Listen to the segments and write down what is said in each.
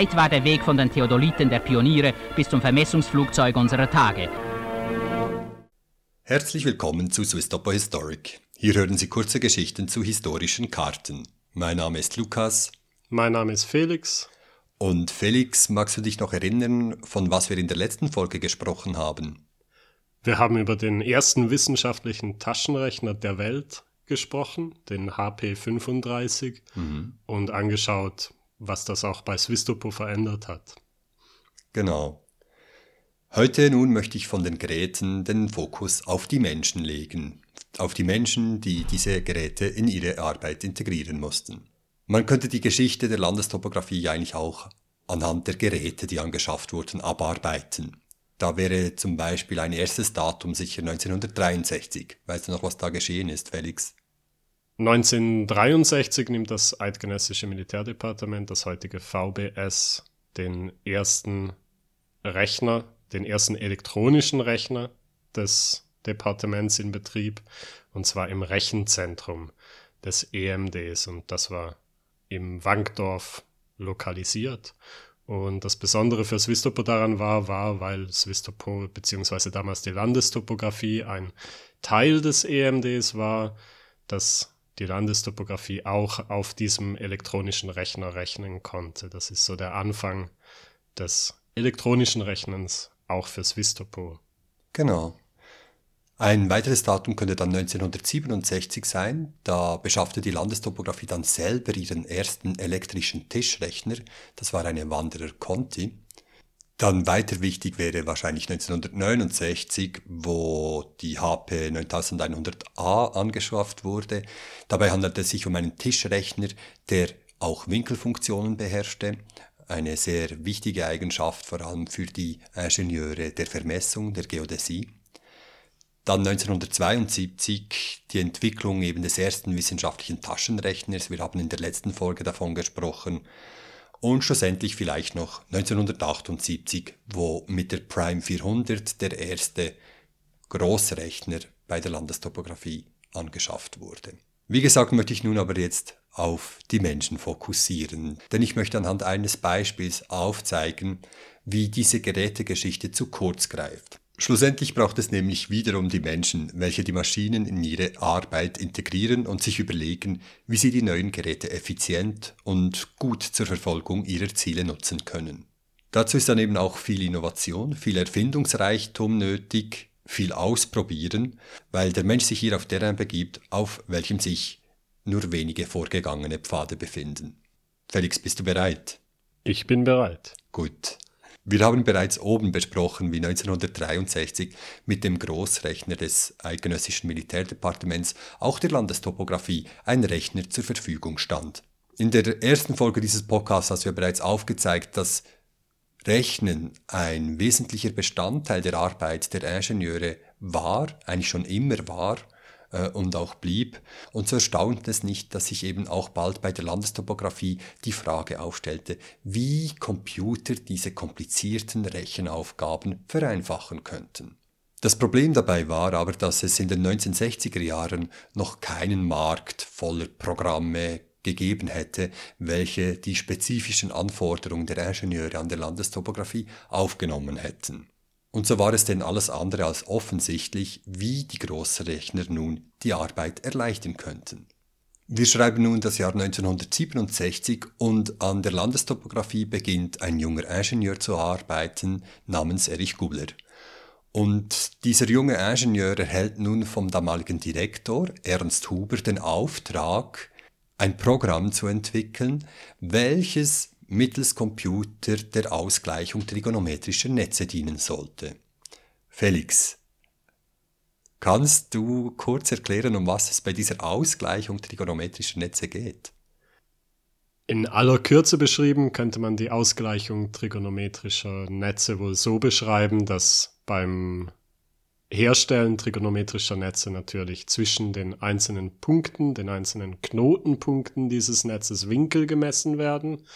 Weit war der Weg von den Theodoliten der Pioniere bis zum Vermessungsflugzeug unserer Tage. Herzlich willkommen zu Swiss Topo Historic. Hier hören Sie kurze Geschichten zu historischen Karten. Mein Name ist Lukas. Mein Name ist Felix. Und Felix, magst du dich noch erinnern, von was wir in der letzten Folge gesprochen haben? Wir haben über den ersten wissenschaftlichen Taschenrechner der Welt gesprochen, den HP 35, mhm. und angeschaut, was das auch bei Swistopo verändert hat. Genau. Heute nun möchte ich von den Geräten den Fokus auf die Menschen legen, auf die Menschen, die diese Geräte in ihre Arbeit integrieren mussten. Man könnte die Geschichte der Landestopographie eigentlich auch anhand der Geräte, die angeschafft wurden, abarbeiten. Da wäre zum Beispiel ein erstes Datum sicher 1963. Weißt du noch, was da geschehen ist, Felix? 1963 nimmt das Eidgenössische Militärdepartement, das heutige VBS, den ersten Rechner, den ersten elektronischen Rechner des Departements in Betrieb, und zwar im Rechenzentrum des EMDs. Und das war im Wankdorf lokalisiert. Und das Besondere für Swistopo daran war, war, weil Swistopo bzw. damals die Landestopographie ein Teil des EMDs war, dass die Landestopographie auch auf diesem elektronischen Rechner rechnen konnte. Das ist so der Anfang des elektronischen Rechnens auch für Swistopo. Genau. Ein weiteres Datum könnte dann 1967 sein. Da beschaffte die Landestopographie dann selber ihren ersten elektrischen Tischrechner. Das war eine Wanderer Conti. Dann weiter wichtig wäre wahrscheinlich 1969, wo die HP 9100A angeschafft wurde. Dabei handelte es sich um einen Tischrechner, der auch Winkelfunktionen beherrschte. Eine sehr wichtige Eigenschaft, vor allem für die Ingenieure der Vermessung, der Geodäsie. Dann 1972 die Entwicklung eben des ersten wissenschaftlichen Taschenrechners. Wir haben in der letzten Folge davon gesprochen und schlussendlich vielleicht noch 1978, wo mit der Prime 400 der erste Großrechner bei der Landestopographie angeschafft wurde. Wie gesagt, möchte ich nun aber jetzt auf die Menschen fokussieren, denn ich möchte anhand eines Beispiels aufzeigen, wie diese Gerätegeschichte zu kurz greift. Schlussendlich braucht es nämlich wiederum die Menschen, welche die Maschinen in ihre Arbeit integrieren und sich überlegen, wie sie die neuen Geräte effizient und gut zur Verfolgung ihrer Ziele nutzen können. Dazu ist dann eben auch viel Innovation, viel Erfindungsreichtum nötig, viel Ausprobieren, weil der Mensch sich hier auf Terrain begibt, auf welchem sich nur wenige vorgegangene Pfade befinden. Felix, bist du bereit? Ich bin bereit. Gut. Wir haben bereits oben besprochen, wie 1963 mit dem Großrechner des Eidgenössischen Militärdepartements auch der Landestopographie ein Rechner zur Verfügung stand. In der ersten Folge dieses Podcasts hast du ja bereits aufgezeigt, dass Rechnen ein wesentlicher Bestandteil der Arbeit der Ingenieure war, eigentlich schon immer war, äh, und auch blieb. Und so erstaunt es nicht, dass sich eben auch bald bei der Landestopographie die Frage aufstellte, wie Computer diese komplizierten Rechenaufgaben vereinfachen könnten. Das Problem dabei war aber, dass es in den 1960er Jahren noch keinen Markt voller Programme gegeben hätte, welche die spezifischen Anforderungen der Ingenieure an der Landestopographie aufgenommen hätten. Und so war es denn alles andere als offensichtlich, wie die Großrechner nun die Arbeit erleichtern könnten. Wir schreiben nun das Jahr 1967 und an der Landestopographie beginnt ein junger Ingenieur zu arbeiten namens Erich Gubler. Und dieser junge Ingenieur erhält nun vom damaligen Direktor Ernst Huber den Auftrag, ein Programm zu entwickeln, welches mittels Computer der Ausgleichung trigonometrischer Netze dienen sollte. Felix, kannst du kurz erklären, um was es bei dieser Ausgleichung trigonometrischer Netze geht? In aller Kürze beschrieben könnte man die Ausgleichung trigonometrischer Netze wohl so beschreiben, dass beim Herstellen trigonometrischer Netze natürlich zwischen den einzelnen Punkten, den einzelnen Knotenpunkten dieses Netzes Winkel gemessen werden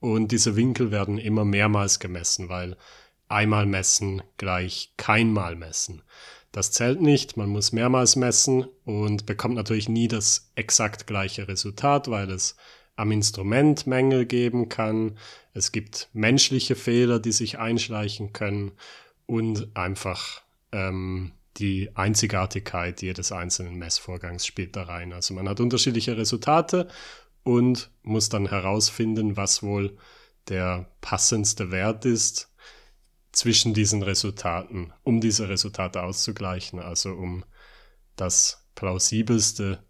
und diese Winkel werden immer mehrmals gemessen, weil einmal messen gleich keinmal messen. Das zählt nicht, man muss mehrmals messen und bekommt natürlich nie das exakt gleiche Resultat, weil es am Instrument Mängel geben kann. Es gibt menschliche Fehler, die sich einschleichen können und einfach ähm, die Einzigartigkeit jedes einzelnen Messvorgangs spielt da rein. Also man hat unterschiedliche Resultate und muss dann herausfinden, was wohl der passendste Wert ist zwischen diesen Resultaten, um diese Resultate auszugleichen, also um das plausibelste,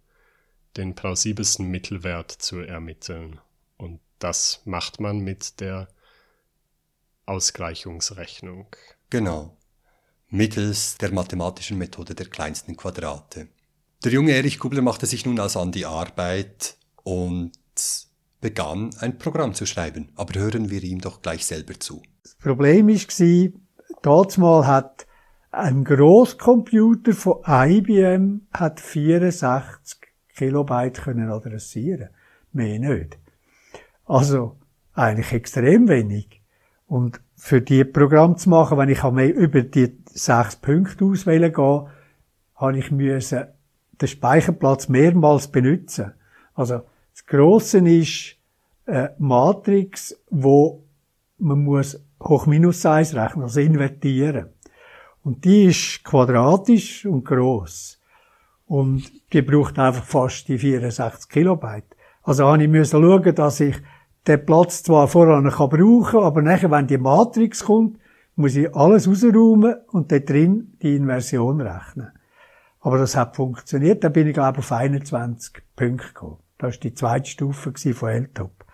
den plausibelsten Mittelwert zu ermitteln. Und das macht man mit der Ausgleichungsrechnung. Genau. Mittels der mathematischen Methode der kleinsten Quadrate. Der junge Erich Kubler machte sich nun also an die Arbeit und begann ein Programm zu schreiben. Aber hören wir ihm doch gleich selber zu. Das Problem war, mal hat ein Großcomputer von IBM hat 64 Kilobyte können adressieren. Mehr nicht. Also, eigentlich extrem wenig. Und für die Programm zu machen, wenn ich über die sechs Punkte auswählen gehe, habe ich müssen den Speicherplatz mehrmals benutzen. Also, das Grosse ist eine Matrix, wo man muss hoch minus 1 rechnen, also invertieren. Und die ist quadratisch und groß Und die braucht einfach fast die 64 Kilobyte. Also habe ich müssen schauen, dass ich den Platz zwar voran kann brauchen, aber nachher, wenn die Matrix kommt, muss ich alles rausräumen und dort drin die Inversion rechnen. Aber das hat funktioniert. Da bin ich, glaube ich, auf 21 Punkte gekommen. Das war die zweite Stufe von LTOP.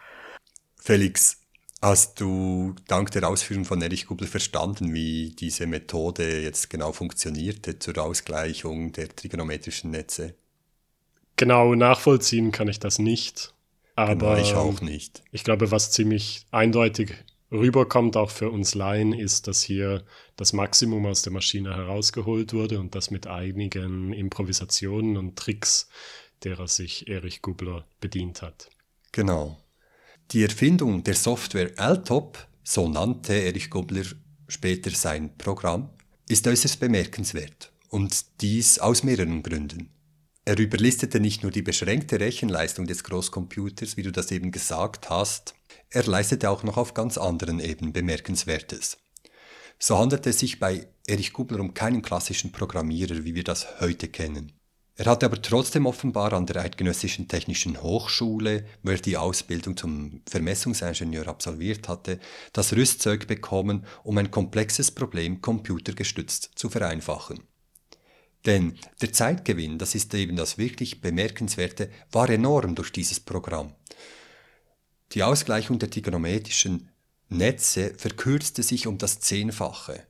Felix, hast du dank der Ausführung von Erich Gubel verstanden, wie diese Methode jetzt genau funktionierte zur Ausgleichung der trigonometrischen Netze? Genau nachvollziehen kann ich das nicht. Aber genau, ich auch nicht. Ich glaube, was ziemlich eindeutig rüberkommt, auch für uns Laien, ist, dass hier das Maximum aus der Maschine herausgeholt wurde und das mit einigen Improvisationen und Tricks, derer sich Erich Gubler bedient hat. Genau. Die Erfindung der Software LTOP, so nannte Erich Gubler später sein Programm, ist äußerst bemerkenswert und dies aus mehreren Gründen. Er überlistete nicht nur die beschränkte Rechenleistung des Großcomputers, wie du das eben gesagt hast, er leistete auch noch auf ganz anderen Ebenen Bemerkenswertes. So handelte es sich bei Erich Gubler um keinen klassischen Programmierer, wie wir das heute kennen. Er hatte aber trotzdem offenbar an der Eidgenössischen Technischen Hochschule, wo er die Ausbildung zum Vermessungsingenieur absolviert hatte, das Rüstzeug bekommen, um ein komplexes Problem computergestützt zu vereinfachen. Denn der Zeitgewinn, das ist eben das wirklich Bemerkenswerte, war enorm durch dieses Programm. Die Ausgleichung der trigonometrischen Netze verkürzte sich um das Zehnfache.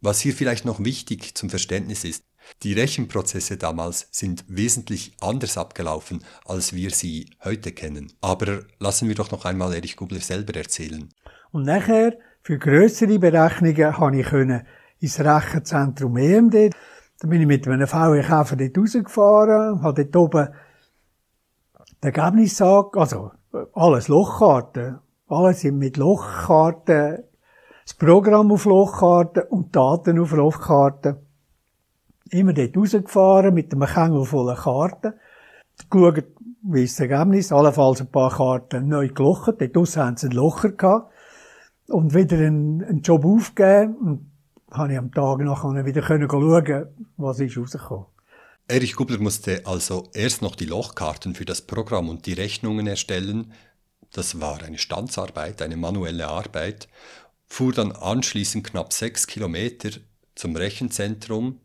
Was hier vielleicht noch wichtig zum Verständnis ist, die Rechenprozesse damals sind wesentlich anders abgelaufen, als wir sie heute kennen. Aber lassen wir doch noch einmal Erich Gubler selber erzählen. Und nachher, für größere Berechnungen, konnte ich ins Rechenzentrum EMD. Da bin ich mit einem VW-Käfer dort rausgefahren, habe dort oben den Ergebnis also alles Lochkarten, alles mit Lochkarten, das Programm auf Lochkarten und Daten auf Lochkarten immer dort rausgefahren mit einem Kängel voller Karten, geschaut, wie ist das Ergebnis, allenfalls ein paar Karten neu gelocht, dort draussen haben sie ein Locher gehabt, und wieder einen, einen Job aufgegeben, und habe ich am Tag nachher wieder können schauen, was ist rausgekommen. Erich Gubler musste also erst noch die Lochkarten für das Programm und die Rechnungen erstellen. Das war eine Standsarbeit, eine manuelle Arbeit. Fuhr dann anschließend knapp sechs Kilometer zum Rechenzentrum,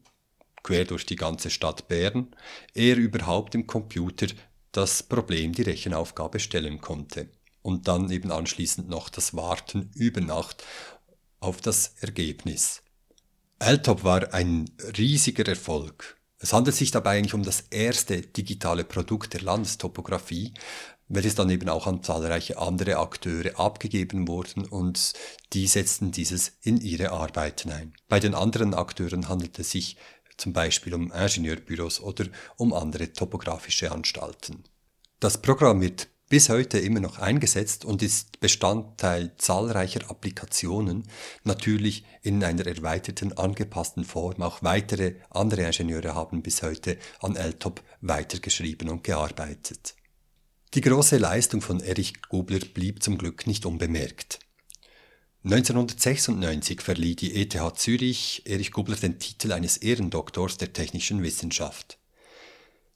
quer durch die ganze Stadt Bern, er überhaupt im Computer das Problem, die Rechenaufgabe stellen konnte. Und dann eben anschließend noch das Warten über Nacht auf das Ergebnis. LTOP war ein riesiger Erfolg. Es handelt sich dabei eigentlich um das erste digitale Produkt der Landestopographie, welches dann eben auch an zahlreiche andere Akteure abgegeben wurden und die setzten dieses in ihre Arbeiten ein. Bei den anderen Akteuren handelt es sich zum Beispiel um Ingenieurbüros oder um andere topografische Anstalten. Das Programm wird bis heute immer noch eingesetzt und ist Bestandteil zahlreicher Applikationen, natürlich in einer erweiterten, angepassten Form. Auch weitere andere Ingenieure haben bis heute an LTOP weitergeschrieben und gearbeitet. Die große Leistung von Erich Gubler blieb zum Glück nicht unbemerkt. 1996 verlieh die ETH Zürich Erich Gubler den Titel eines Ehrendoktors der technischen Wissenschaft.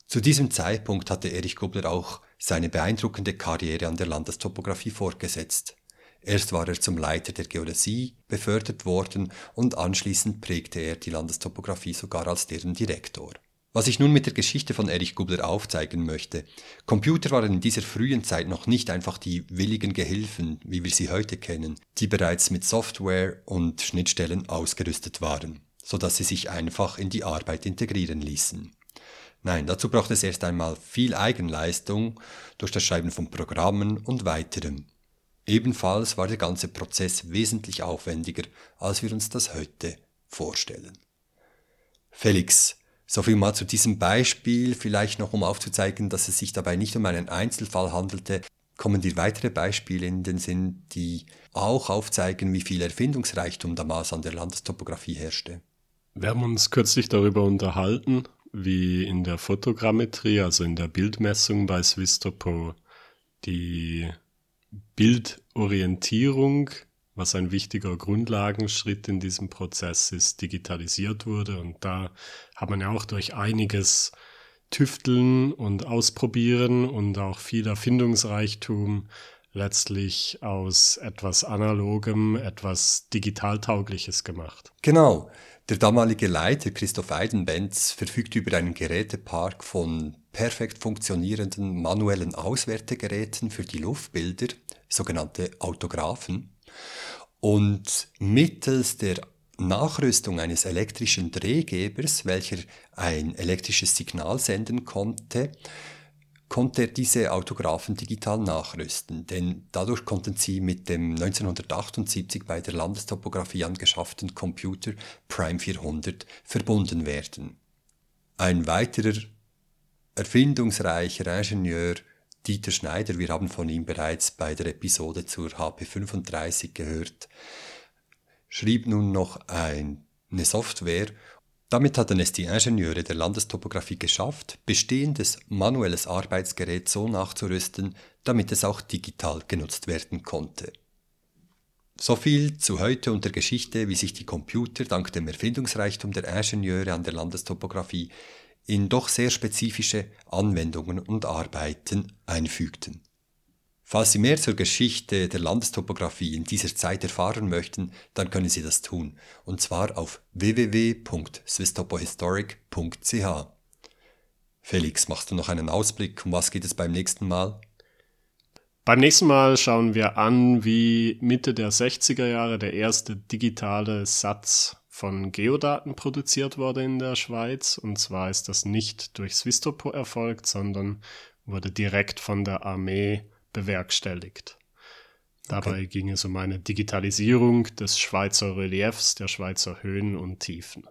Zu diesem Zeitpunkt hatte Erich Gubler auch seine beeindruckende Karriere an der Landestopographie fortgesetzt. Erst war er zum Leiter der Geodäsie befördert worden und anschließend prägte er die Landestopographie sogar als deren Direktor. Was ich nun mit der Geschichte von Erich Gubler aufzeigen möchte. Computer waren in dieser frühen Zeit noch nicht einfach die willigen Gehilfen, wie wir sie heute kennen, die bereits mit Software und Schnittstellen ausgerüstet waren, so dass sie sich einfach in die Arbeit integrieren ließen. Nein, dazu braucht es erst einmal viel Eigenleistung durch das Schreiben von Programmen und weiterem. Ebenfalls war der ganze Prozess wesentlich aufwendiger, als wir uns das heute vorstellen. Felix, so viel mal zu diesem Beispiel, vielleicht noch um aufzuzeigen, dass es sich dabei nicht um einen Einzelfall handelte. Kommen dir weitere Beispiele in den Sinn, die auch aufzeigen, wie viel Erfindungsreichtum damals an der Landestopographie herrschte? Wir haben uns kürzlich darüber unterhalten, wie in der Fotogrammetrie, also in der Bildmessung bei Swistopo, die Bildorientierung was ein wichtiger Grundlagenschritt in diesem Prozess ist, digitalisiert wurde. Und da hat man ja auch durch einiges Tüfteln und Ausprobieren und auch viel Erfindungsreichtum letztlich aus etwas Analogem etwas Digitaltaugliches gemacht. Genau. Der damalige Leiter Christoph Eidenbenz verfügt über einen Gerätepark von perfekt funktionierenden manuellen Auswertegeräten für die Luftbilder, sogenannte Autographen. Und mittels der Nachrüstung eines elektrischen Drehgebers, welcher ein elektrisches Signal senden konnte, konnte er diese Autographen digital nachrüsten, denn dadurch konnten sie mit dem 1978 bei der Landestopographie angeschafften Computer Prime 400 verbunden werden. Ein weiterer erfindungsreicher Ingenieur Dieter Schneider, wir haben von ihm bereits bei der Episode zur HP35 gehört, schrieb nun noch eine Software. Damit hatten es die Ingenieure der Landestopographie geschafft, bestehendes manuelles Arbeitsgerät so nachzurüsten, damit es auch digital genutzt werden konnte. So viel zu heute und der Geschichte, wie sich die Computer dank dem Erfindungsreichtum der Ingenieure an der Landestopographie in doch sehr spezifische Anwendungen und Arbeiten einfügten. Falls Sie mehr zur Geschichte der Landestopographie in dieser Zeit erfahren möchten, dann können Sie das tun, und zwar auf www.swisstopohistoric.ch. Felix, machst du noch einen Ausblick, um was geht es beim nächsten Mal? Beim nächsten Mal schauen wir an, wie Mitte der 60er Jahre der erste digitale Satz von Geodaten produziert wurde in der Schweiz. Und zwar ist das nicht durch Swistopo erfolgt, sondern wurde direkt von der Armee bewerkstelligt. Dabei okay. ging es um eine Digitalisierung des Schweizer Reliefs, der Schweizer Höhen und Tiefen.